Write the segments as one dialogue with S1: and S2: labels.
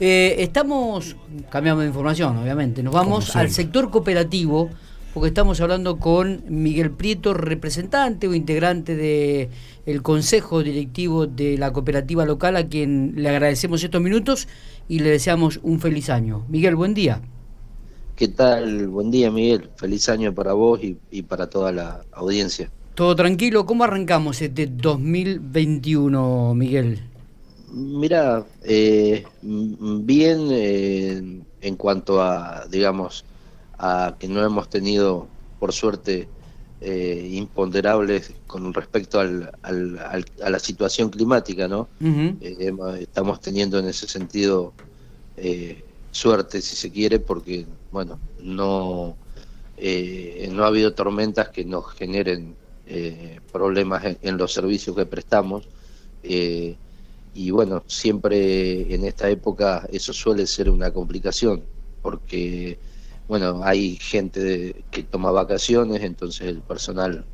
S1: Eh, estamos, cambiando de información, obviamente, nos vamos al sector cooperativo, porque estamos hablando con Miguel Prieto, representante o integrante de el consejo directivo de la cooperativa local, a quien le agradecemos estos minutos y le deseamos un feliz año. Miguel, buen día.
S2: ¿Qué tal? Buen día, Miguel. Feliz año para vos y, para toda la audiencia.
S1: Todo tranquilo. ¿Cómo arrancamos este 2021, Miguel?
S2: Mira, eh, bien eh, en cuanto a, digamos, a que no hemos tenido, por suerte, eh, imponderables con respecto al, a la situación climática, ¿no? estamos teniendo en ese sentido suerte, si se quiere, porque, bueno, no, eh, no ha habido tormentas que nos generen eh, problemas en, los servicios que prestamos. Eh, y bueno, siempre en esta época eso suele ser una complicación, porque, bueno, hay gente que toma vacaciones, entonces el personal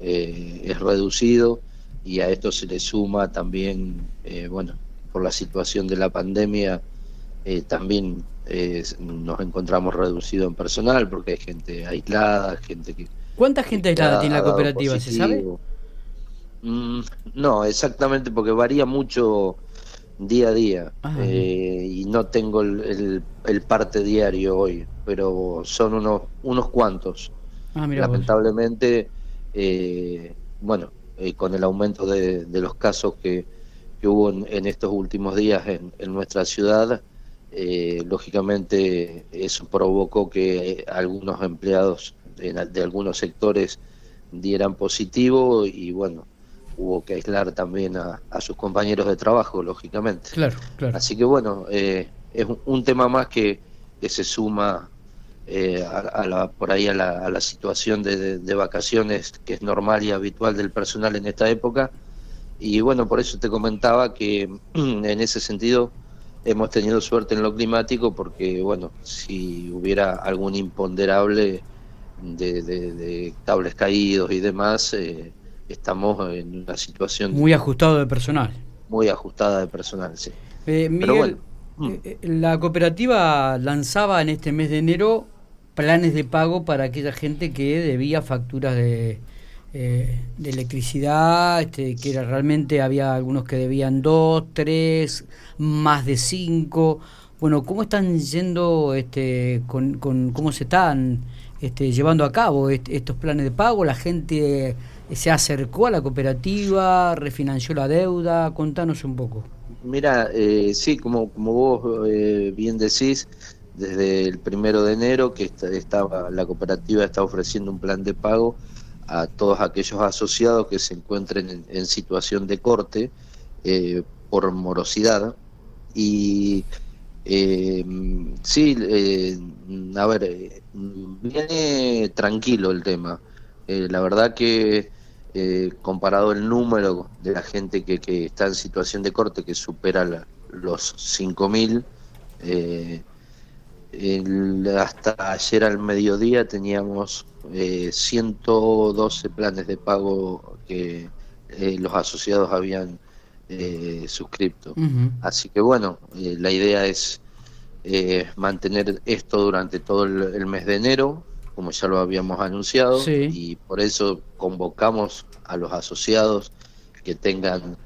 S2: es reducido y a esto se le suma también, bueno, por la situación de la pandemia, eh, también eh, nos encontramos reducido en personal porque hay gente aislada, gente que...
S1: ¿Cuánta gente aislada tiene la cooperativa, se sabe?
S2: Mm, no, exactamente porque varía mucho día a día ah, eh, y no tengo el, parte diario hoy, pero son unos, unos cuantos. Ah, Lamentablemente, bueno, con el aumento de, los casos que, hubo en, estos últimos días en, en nuestra ciudad, eh, lógicamente eso provocó que algunos empleados de, algunos sectores dieran positivo y bueno, hubo que aislar también a, sus compañeros de trabajo, lógicamente.
S1: Claro, claro.
S2: Así que bueno, eh, es un, tema más que, se suma eh, a, la, por ahí a la, situación de, de, vacaciones que es normal y habitual del personal en esta época. Y bueno, por eso te comentaba que en ese sentido hemos tenido suerte en lo climático porque, bueno, si hubiera algún imponderable de, cables caídos y demás, eh, estamos en una situación...
S1: Muy ajustado de personal.
S2: Muy ajustada de personal, sí.
S1: Eh, Miguel, mm. eh, la cooperativa lanzaba en este mes de enero planes de pago para aquella gente que debía facturas de, eh, de electricidad, este, que era, realmente había algunos que debían dos, tres, más de cinco. Bueno, ¿cómo están yendo, este, con, con cómo se están este, llevando a cabo estos planes de pago? ¿La gente se acercó a la cooperativa, refinanció la deuda? Contanos un poco.
S2: Mira, eh, sí, como, como vos eh, bien decís, desde el primero de enero que estaba, la cooperativa está ofreciendo un plan de pago a todos aquellos asociados que se encuentren en, situación de corte eh, por morosidad. Y eh, sí, a ver, viene tranquilo el tema. la verdad que comparado el número de la gente que, que, está en situación de corte, que supera los 5.000, hasta ayer al mediodía teníamos eh, 112 planes de pago que eh, los asociados habían eh, suscrito. Así que bueno, eh, la idea es mantener esto durante todo el, mes de enero, como ya lo habíamos anunciado, y por eso convocamos a los asociados que tengan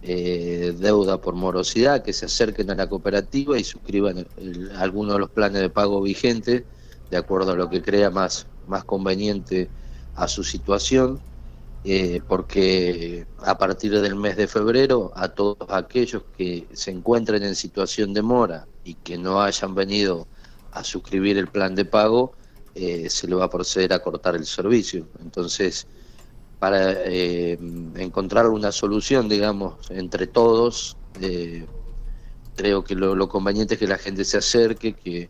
S2: deuda por morosidad, que se acerquen a la cooperativa y suscriban algunos de los planes de pago vigentes de acuerdo a lo que crea más, más conveniente a su situación, eh, porque a partir del mes de febrero a todos aquellos que se encuentren en situación de mora y que no hayan venido a suscribir el plan de pago, eh, se le va a proceder a cortar el servicio. Entonces, para eh, encontrar una solución, digamos, entre todos, creo que lo, lo, conveniente es que la gente se acerque, que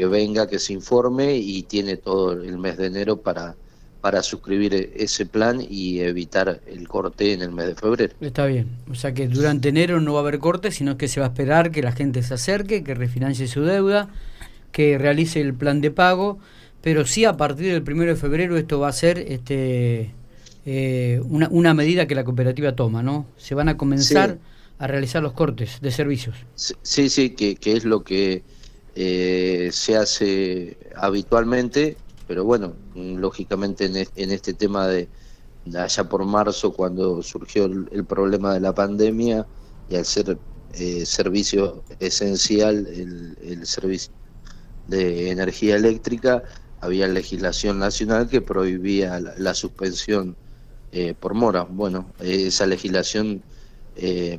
S2: que venga, que se informe y tiene todo el mes de enero para, para suscribir ese plan y evitar el corte en el mes de febrero.
S1: Está bien, o sea que durante enero no va a haber corte, sino que se va a esperar que la gente se acerque, que refinancie su deuda, que realice el plan de pago, pero sí a partir del primero de febrero esto va a ser este, eh, una, una medida que la cooperativa toma, ¿no? Se van a comenzar a realizar los cortes de servicios.
S2: Sí, sí, que, que es lo que eh, se hace habitualmente, pero bueno, lógicamente en, este tema de, allá por marzo, cuando surgió el, problema de la pandemia y al ser eh, servicio esencial el, el servicio de energía eléctrica, había legislación nacional que prohibía la, suspensión eh, por mora. Bueno, esa legislación eh,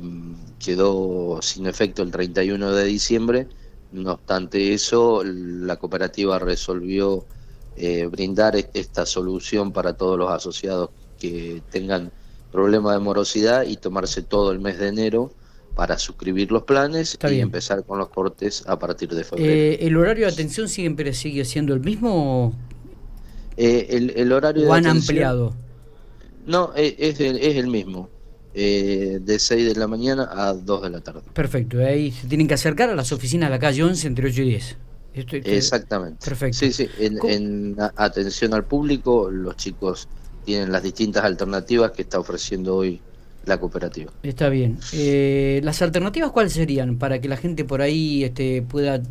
S2: quedó sin efecto el 31 de diciembre, no obstante eso, la cooperativa resolvió eh, brindar esta solución para todos los asociados que tengan problema de morosidad y tomarse todo el mes de enero para suscribir los planes y empezar con los cortes a partir de febrero.
S1: Eh, ¿El horario de atención siempre sigue siendo el mismo?
S2: Eh, el, horario
S1: ¿O han ampliado?
S2: No, eh, es, es, el mismo. de 6 de la mañana a 2 de la tarde.
S1: Perfecto, ahí se tienen que acercar a las oficinas de la calle 11 entre 8 y 10.
S2: Exactamente. Perfecto. Sí, sí, en, en, atención al público, los chicos tienen las distintas alternativas que está ofreciendo hoy la cooperativa.
S1: Está bien. Eh, ¿Las alternativas cuáles serían para que la gente por ahí este, pueda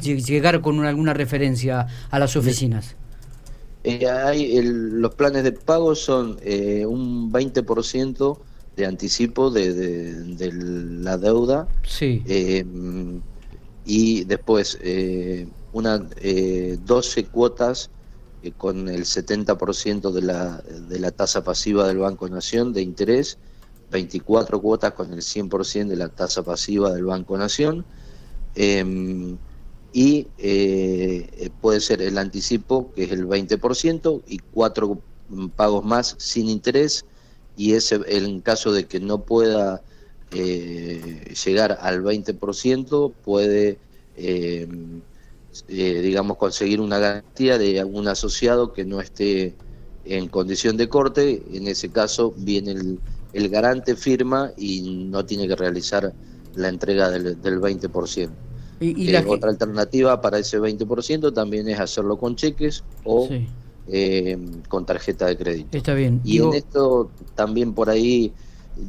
S1: llegar con alguna referencia a las oficinas?
S2: Eh, hay los planes de pago son eh, un 20% de anticipo de, de, la deuda.
S1: Sí.
S2: y después una 12 cuotas con el 70% de la, de la tasa pasiva del Banco Nación de interés 24 cuotas con el 100% de la tasa pasiva del Banco Nación. Y eh, puede ser el anticipo, que es el 20%, y cuatro pagos más sin interés, y ese en caso de que no pueda eh, llegar al 20%, puede, em, eh, digamos, conseguir una garantía de algún asociado que no esté en condición de corte, en ese caso viene el el garante firma y no tiene que realizar la entrega del, del 20%. ¿Y, eh, Otra alternativa para ese 20% también es hacerlo con cheques o eh, con tarjeta de crédito.
S1: Está bien.
S2: Y en esto también por ahí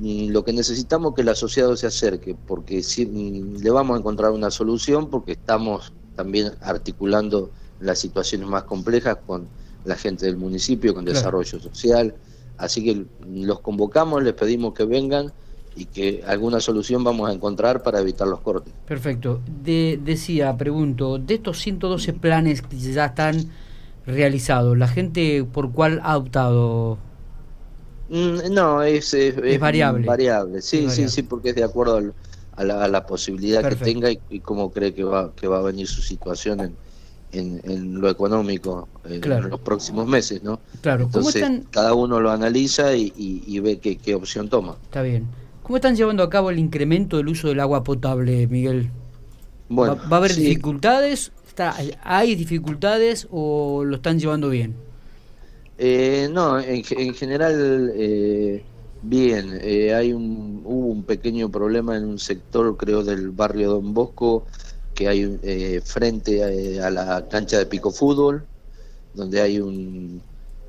S2: lo que necesitamos es que el asociado se acerque, porque si, le vamos a encontrar una solución, porque estamos también articulando las situaciones más complejas con la gente del municipio, con desarrollo social, Así que los convocamos, les pedimos que vengan y que alguna solución vamos a encontrar para evitar los cortes.
S1: Perfecto. decía, pregunto, de estos 112 planes que ya están realizados, ¿la gente por cuál ha optado?
S2: Mm, no, es, es, variable. variable. Sí, sí, sí, porque es de acuerdo a, la, posibilidad que tenga y, cómo cree que va, que va a venir su situación en, en, lo económico en los próximos meses, ¿no?
S1: Claro.
S2: Entonces, cada uno lo analiza y, ve qué, opción toma.
S1: Está bien. ¿Cómo están llevando a cabo el incremento del uso del agua potable, Miguel? Bueno, ¿Va, a haber dificultades? Está, ¿Hay dificultades o lo están llevando bien?
S2: Eh, no, en, general eh, bien. Eh, hay un, hubo un pequeño problema en un sector, creo, del barrio Don Bosco, que hay eh, frente a, la cancha de pico fútbol, donde hay un,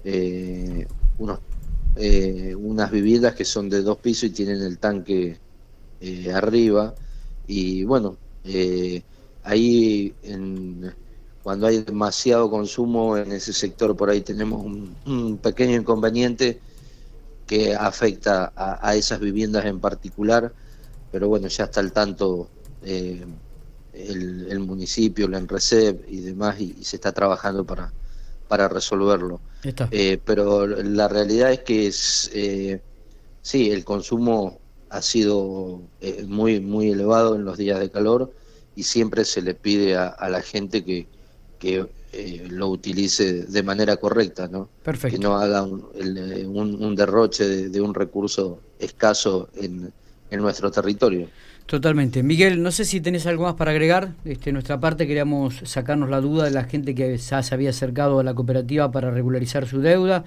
S2: eh, unos, eh, unas viviendas que son de dos pisos y tienen el tanque arriba. Y bueno, ahí cuando hay demasiado consumo en ese sector, por ahí tenemos un, pequeño inconveniente que afecta a, esas viviendas en particular, pero bueno, ya está al tanto el, municipio, la ENRECEP y demás, y, se está trabajando para, para resolverlo. Eh, pero la realidad es que es, eh, sí, el consumo ha sido eh, muy, muy elevado en los días de calor y siempre se le pide a, la gente que, que lo utilice de manera correcta, ¿no?
S1: Perfecto.
S2: Que no haga un, un, derroche de, de, un recurso escaso en, en nuestro territorio.
S1: Totalmente. Miguel, no sé si tenés algo más para agregar. Este, nuestra parte queríamos sacarnos la duda de la gente que se había acercado a la cooperativa para regularizar su deuda.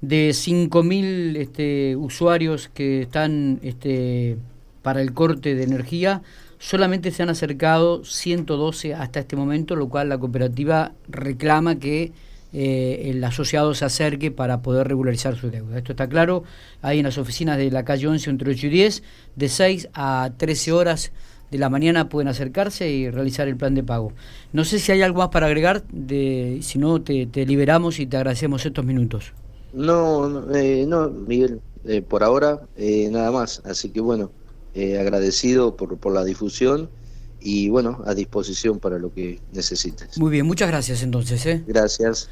S1: De 5.000 este, usuarios que están este, para el corte de energía, solamente se han acercado 112 hasta este momento, lo cual la cooperativa reclama que eh, el asociado se acerque para poder regularizar su deuda. Esto está claro, ahí en las oficinas de la calle 11 entre 8 y 10, de 6 a 13 horas de la mañana pueden acercarse y realizar el plan de pago. No sé si hay algo más para agregar, de, si no te, liberamos y te agradecemos estos minutos.
S2: No, no, eh, no Miguel, eh, por ahora eh, nada más, así que bueno, agradecido por, por la difusión y bueno, a disposición para lo que necesites.
S1: Muy bien, muchas gracias entonces.
S2: Gracias.